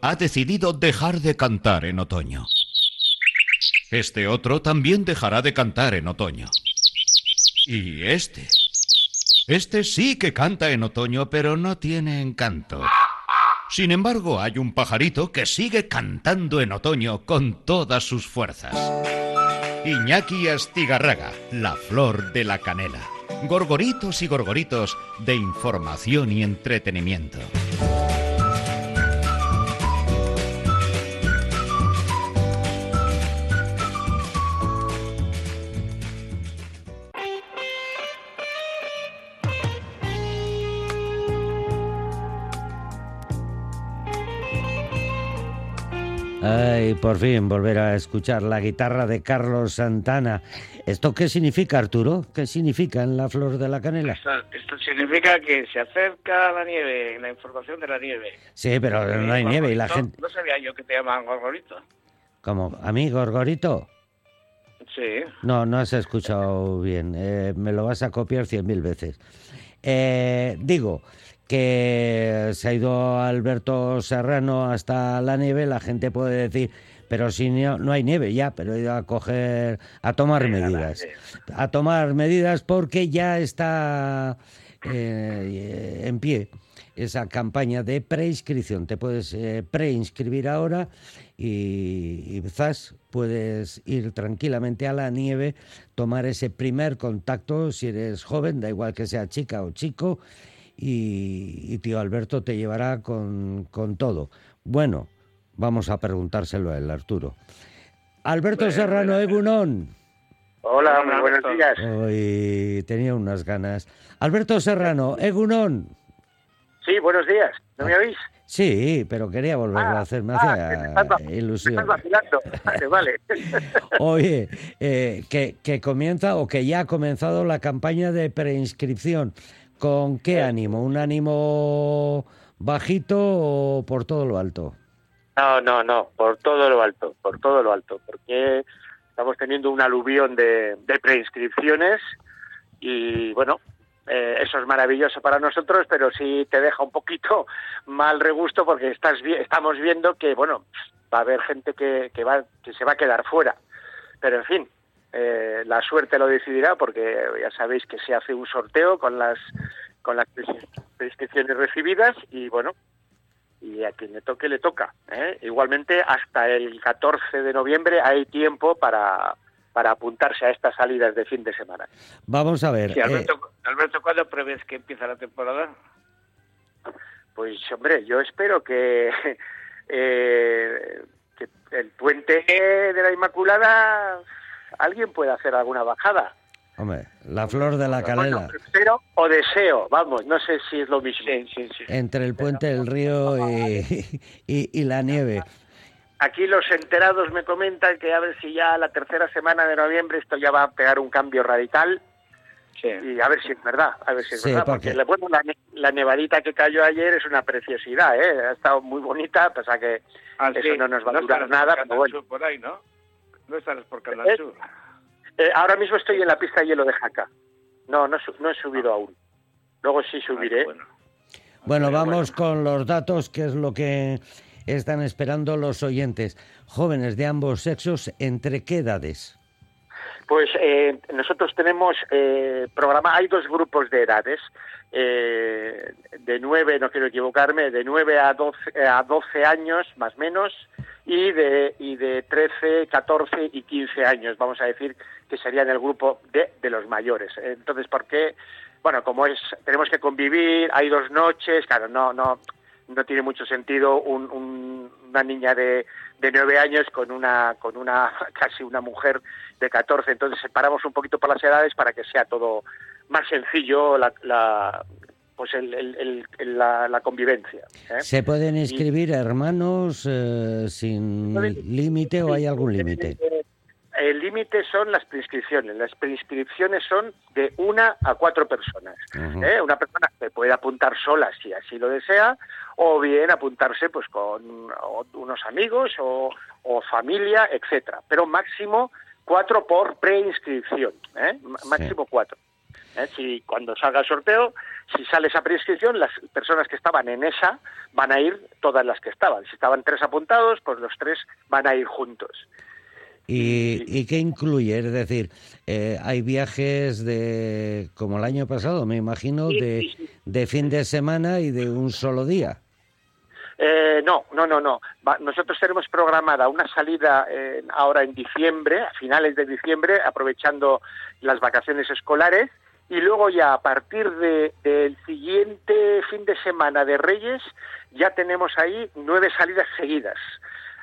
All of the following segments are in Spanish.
Ha decidido dejar de cantar en otoño. Este otro también dejará de cantar en otoño. Y este. Este sí que canta en otoño, pero no tiene encanto. Sin embargo, hay un pajarito que sigue cantando en otoño con todas sus fuerzas. Iñaki Astigarraga, la flor de la canela. Gorgoritos y gorgoritos de información y entretenimiento. Ay, por fin volver a escuchar la guitarra de Carlos Santana. ¿Esto qué significa, Arturo? ¿Qué significa en la flor de la canela? Esto, significa que se acerca la nieve, la información de la nieve. Sí, pero no hay nieve y la gente... No sabía yo que te llaman Gorgorito. ¿Cómo? ¿A mí, Gorgorito? Sí. No, no has escuchado bien. Eh, me lo vas a copiar cien mil veces. Eh, digo, que se ha ido Alberto Serrano hasta la nieve, la gente puede decir, pero si no, hay nieve ya, pero he ido a coger, a tomar medidas. A tomar medidas porque ya está eh, en pie esa campaña de preinscripción. Te puedes eh, preinscribir ahora y, quizás puedes ir tranquilamente a la nieve, tomar ese primer contacto si eres joven, da igual que sea chica o chico, y, tío Alberto te llevará con, todo. Bueno, vamos a preguntárselo a él, Arturo. Alberto Serrano, Egunon. Hola, muy buenos días. Hoy tenía unas ganas. Alberto Serrano, Egunon. Sí, buenos días. ¿No me oís? Sí, pero quería volverlo a ah, hacer, me hacía ah, ilusión. Vale, vale. Oye, eh, que, que comienza o que ya ha comenzado la campaña de preinscripción. ¿Con qué eh. ánimo? ¿Un ánimo bajito o por todo lo alto? No, no, no, por todo lo alto, por todo lo alto, porque estamos teniendo un aluvión de, preinscripciones y bueno, eh, eso es maravilloso para nosotros, pero sí te deja un poquito mal regusto porque estás estamos viendo que bueno va a haber gente que, que, va, que se va a quedar fuera. Pero en fin, eh, la suerte lo decidirá porque ya sabéis que se hace un sorteo con las con las prescripciones recibidas y bueno y a quien le toque le toca ¿eh? igualmente hasta el 14 de noviembre hay tiempo para para apuntarse a estas salidas de fin de semana vamos a ver eh, Alberto, Alberto ¿cuándo prevés que empieza la temporada? pues hombre yo espero que que el puente de la Inmaculada alguien puede hacer alguna bajada. Hombre, la flor de la canela. Pero o deseo, vamos, no sé si es lo mismo. Entre el puente del río y, la nieve. Aquí los enterados me comentan que a ver si ya la tercera semana de noviembre esto ya va a pegar un cambio radical. Y a ver si es verdad, a ver si es verdad, porque, la, nevadita que cayó ayer es una preciosidad, ¿eh? ha estado muy bonita, pasa que ah, eso no nos va a durar nada, pero bueno. por ahí, ¿no? No estás por Canal eh, ahora mismo estoy en la pista de hielo de Jaca. No, no, no he subido aún. Luego sí subiré. bueno. vamos con los datos, que es lo que están esperando los oyentes. Jóvenes de ambos sexos, ¿entre qué edades? Pues eh, nosotros tenemos eh, programa, hay dos grupos de edades, eh, de nueve, no quiero equivocarme, de nueve a doce, a 12 años más o menos, y de, y de 13, 14 y 15 años, vamos a decir, que serían el grupo de, de los mayores. Entonces, ¿por qué? Bueno, como es, tenemos que convivir, hay dos noches, claro, no, no, no tiene mucho sentido una niña de, de 9 años con una, con una, casi una mujer de 14, entonces separamos un poquito por las edades para que sea todo más sencillo la, la, pues el, la, convivencia. ¿eh? ¿Se pueden inscribir hermanos eh, sin límite o hay algún límite? El límite son las prescripciones. Las prescripciones son de una a cuatro personas. ¿eh? Una persona se puede apuntar sola si así lo desea, o bien apuntarse pues con unos amigos o, familia, etcétera. Pero máximo cuatro por preinscripción, máximo cuatro. ¿eh? Si cuando salga el sorteo, si sale esa prescripción, las personas que estaban en esa van a ir todas las que estaban. Si estaban tres apuntados, pues los tres van a ir juntos. ¿Y, y qué incluye? Es decir, eh, hay viajes de, como el año pasado, me imagino, de, de fin de semana y de un solo día. Eh, no, no, no, no. Va- nosotros tenemos programada una salida eh, ahora en diciembre, a finales de diciembre, aprovechando las vacaciones escolares, y luego ya a partir de- del siguiente fin de semana de Reyes ya tenemos ahí nueve salidas seguidas,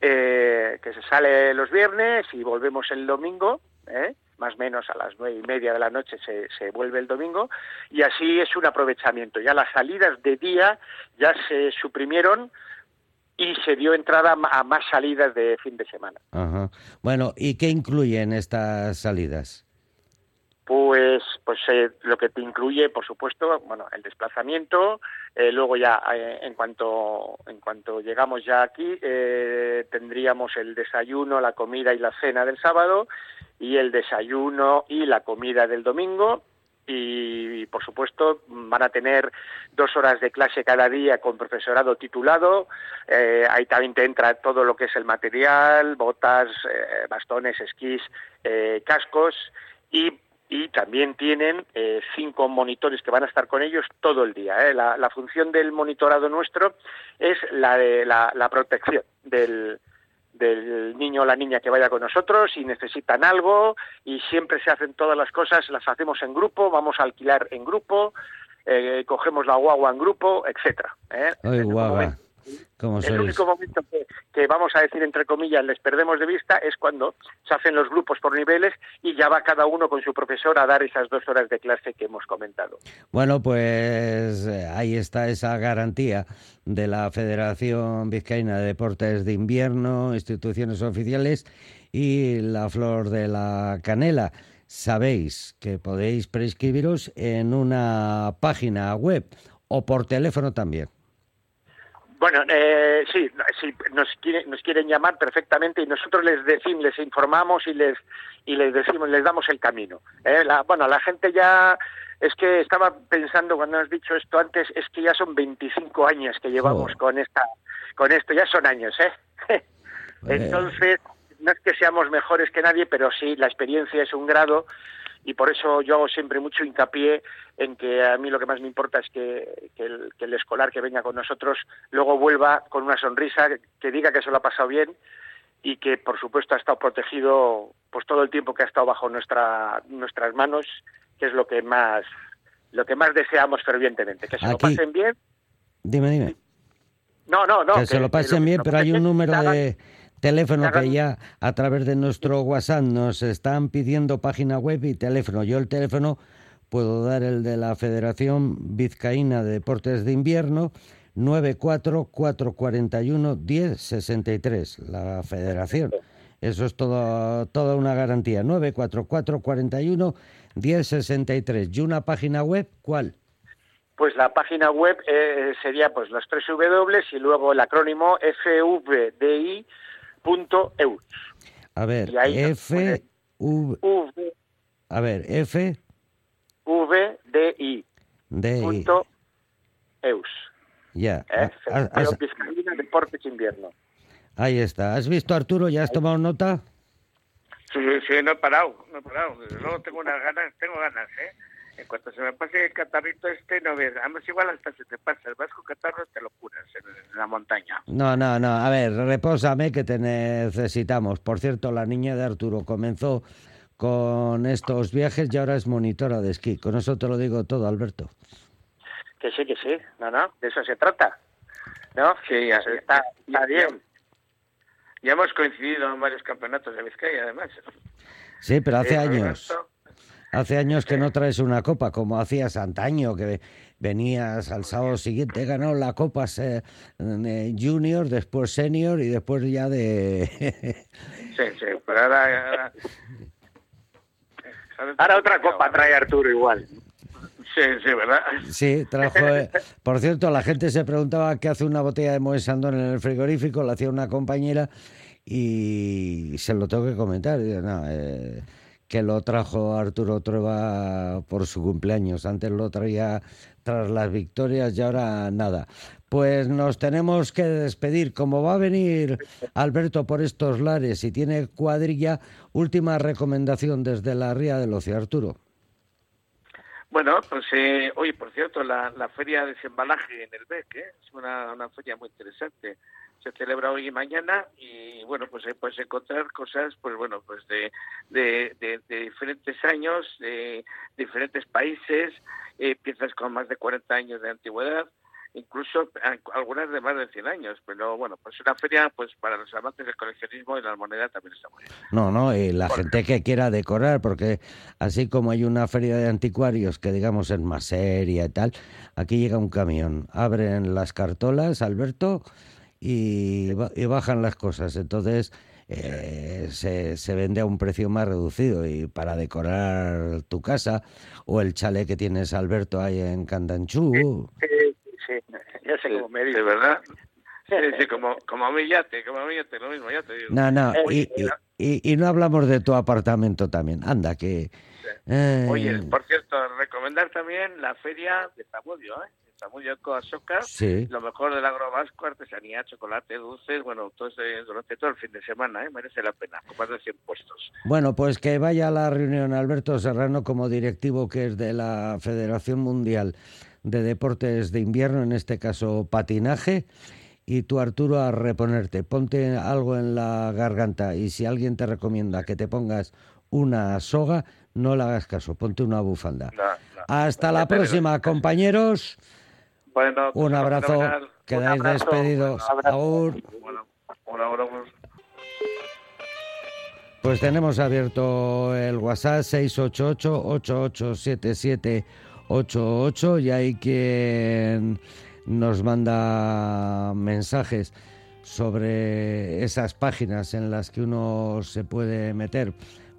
eh, que se sale los viernes y volvemos el domingo. ¿eh? más o menos a las nueve y media de la noche se, vuelve el domingo y así es un aprovechamiento. Ya las salidas de día ya se suprimieron y se dio entrada a más salidas de fin de semana. Bueno, ¿y qué incluyen estas salidas? Pues, pues eh, lo que te incluye, por supuesto, bueno, el desplazamiento. eh, luego ya, eh, en cuanto en cuanto llegamos ya aquí, eh, tendríamos el desayuno, la comida y la cena del sábado y el desayuno y la comida del domingo. Y, por supuesto, van a tener dos horas de clase cada día con profesorado titulado. Ahí también te entra todo lo que es el material, botas, bastones, esquís, cascos y y también tienen eh, cinco monitores que van a estar con ellos todo el día. ¿eh? La, la función del monitorado nuestro es la de la, la protección del, del niño o la niña que vaya con nosotros si necesitan algo y siempre se hacen todas las cosas, las hacemos en grupo, vamos a alquilar en grupo, eh, cogemos la guagua en grupo, etcétera. ¿eh? Ay, guagua, momento- ¿cómo el sois? único momento que, que vamos a decir, entre comillas, les perdemos de vista es cuando se hacen los grupos por niveles y ya va cada uno con su profesor a dar esas dos horas de clase que hemos comentado. Bueno, pues eh, ahí está esa garantía de la Federación Vizcaína de Deportes de Invierno, instituciones oficiales y la Flor de la Canela. Sabéis que podéis prescribiros en una página web o por teléfono también. Bueno, eh, sí, sí nos, quiere- nos quieren llamar perfectamente y nosotros les decimos, les informamos y les y les decimos, les damos el camino. ¿eh? La, bueno, la gente ya es que estaba pensando cuando has dicho esto antes, es que ya son 25 años que llevamos con esta con esto, ya son años, ¿eh? Entonces, no es que seamos mejores que nadie, pero sí, la experiencia es un grado y por eso yo hago siempre mucho hincapié en que a mí lo que más me importa es que, que el, que el escolar que venga con nosotros luego vuelva con una sonrisa, que diga que se lo ha pasado bien y que por supuesto ha estado protegido pues todo el tiempo que ha estado bajo nuestra, nuestras manos, que es lo que más lo que más deseamos fervientemente, que se lo pasen bien. Dime, dime. No, no, no. que se lo pasen bien, pero hay un número de teléfono que ya a través de nuestro WhatsApp nos están pidiendo página web y teléfono. Yo el teléfono puedo dar el de la Federación Vizcaína de Deportes de Invierno 944411063, la Federación. Eso es todo, toda una garantía. 944411063. ¿Y una página web cuál? Pues la página web eh, sería pues los tres W y luego el acrónimo fvdi.eu. A ver, F, V, V- a ver, F, VDI. D, I. punto eus. Ya. ¿eh? Has- Deportes Invierno. ahí está. ¿Has visto, Arturo? ¿Ya has tomado nota? Sí, sí, sí, no he parado, no he parado. Desde luego tengo unas ganas, tengo ganas, ¿eh? En cuanto se me pase el catarrito este, no ves. Además, igual hasta se te pasa. El vasco catarro te lo curas en, en la montaña. No, no, no. A ver, repósame que te necesitamos. Por cierto, la niña de Arturo comenzó con estos viajes y ahora es monitora de esquí. Con eso te lo digo todo, Alberto. Que sí, que sí. No, no, de eso se trata. ¿No? Sí, ya- está, está bien. Ya hemos coincidido en varios campeonatos de Vizcaya, además. Sí, pero hace Eh, años. Roberto, Hace años que no traes una copa como hacías antaño, que venías al sábado siguiente, ganó la copa eh, junior, después senior y después ya de... Sí, sí, pero ahora... ahora... Ahora otra copa trae Arturo igual. Sí, sí, ¿verdad? Sí, trajo. eh, Por cierto, la gente se preguntaba qué hace una botella de Moet Sandón en el frigorífico, lo hacía una compañera y se lo tengo que comentar. No, eh, que lo trajo Arturo Trueba por su cumpleaños. Antes lo traía tras las victorias y ahora nada. Pues nos tenemos que despedir. Como va a venir Alberto por estos lares y tiene cuadrilla, última recomendación desde la Ría del Ocio, Arturo. Bueno, pues eh, por cierto, la, feria de desembalaje en el BEC ¿eh? es una feria muy interesante se celebra hoy y mañana y bueno pues ahí puedes encontrar cosas pues bueno pues de, de, diferentes años de diferentes países eh, piezas con más de 40 años de antigüedad incluso algunas de más de 100 años pero bueno pues una feria pues para los amantes del coleccionismo y la moneda también está muy bien. No no y la gente que quiera decorar porque así como hay una feria de anticuarios que digamos es más seria y tal aquí llega un camión abren las cartolas Alberto y, bajan las cosas. Entonces eh, se, se, vende a un precio más reducido y para decorar tu casa o el chalet que tienes Alberto ahí en Candanchú. Sí, sí, ya sé cómo me De verdad. Sí, como, como a mi yate, como a yate, lo mismo, ya te digo. No, no, y, y, y, no hablamos de tu apartamento también. Anda, que... Eh... Oye, por cierto, recomendar también la feria de Zamudio, ¿eh? Zamudio Azoka, sí. lo mejor del agrovasco, artesanía, chocolate, dulces, bueno, todo durante todo el fin de semana, ¿eh? merece la pena, con más de 100 puestos. Bueno, pues que vaya a la reunión Alberto Serrano como directivo que es de la Federación Mundial de Deportes de Invierno, en este caso patinaje, y tú Arturo a reponerte, ponte algo en la garganta y si alguien te recomienda que te pongas una soga, no le hagas caso, ponte una bufanda. Hasta la próxima, compañeros. Bueno, un abrazo, quedáis despedidos. Pues. Tenemos abierto el WhatsApp 688-887788 y hay quien nos manda mensajes sobre esas páginas en las que uno se puede meter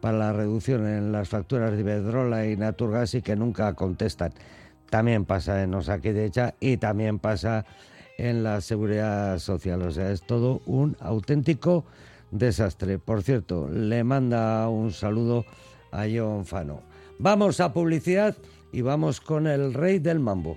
para la reducción en las facturas de Iberdrola y Naturgas y que nunca contestan. También pasa en Osakidecha y también pasa en la seguridad social. O sea, es todo un auténtico desastre. Por cierto, le manda un saludo a John Fano. Vamos a publicidad y vamos con el rey del mambo.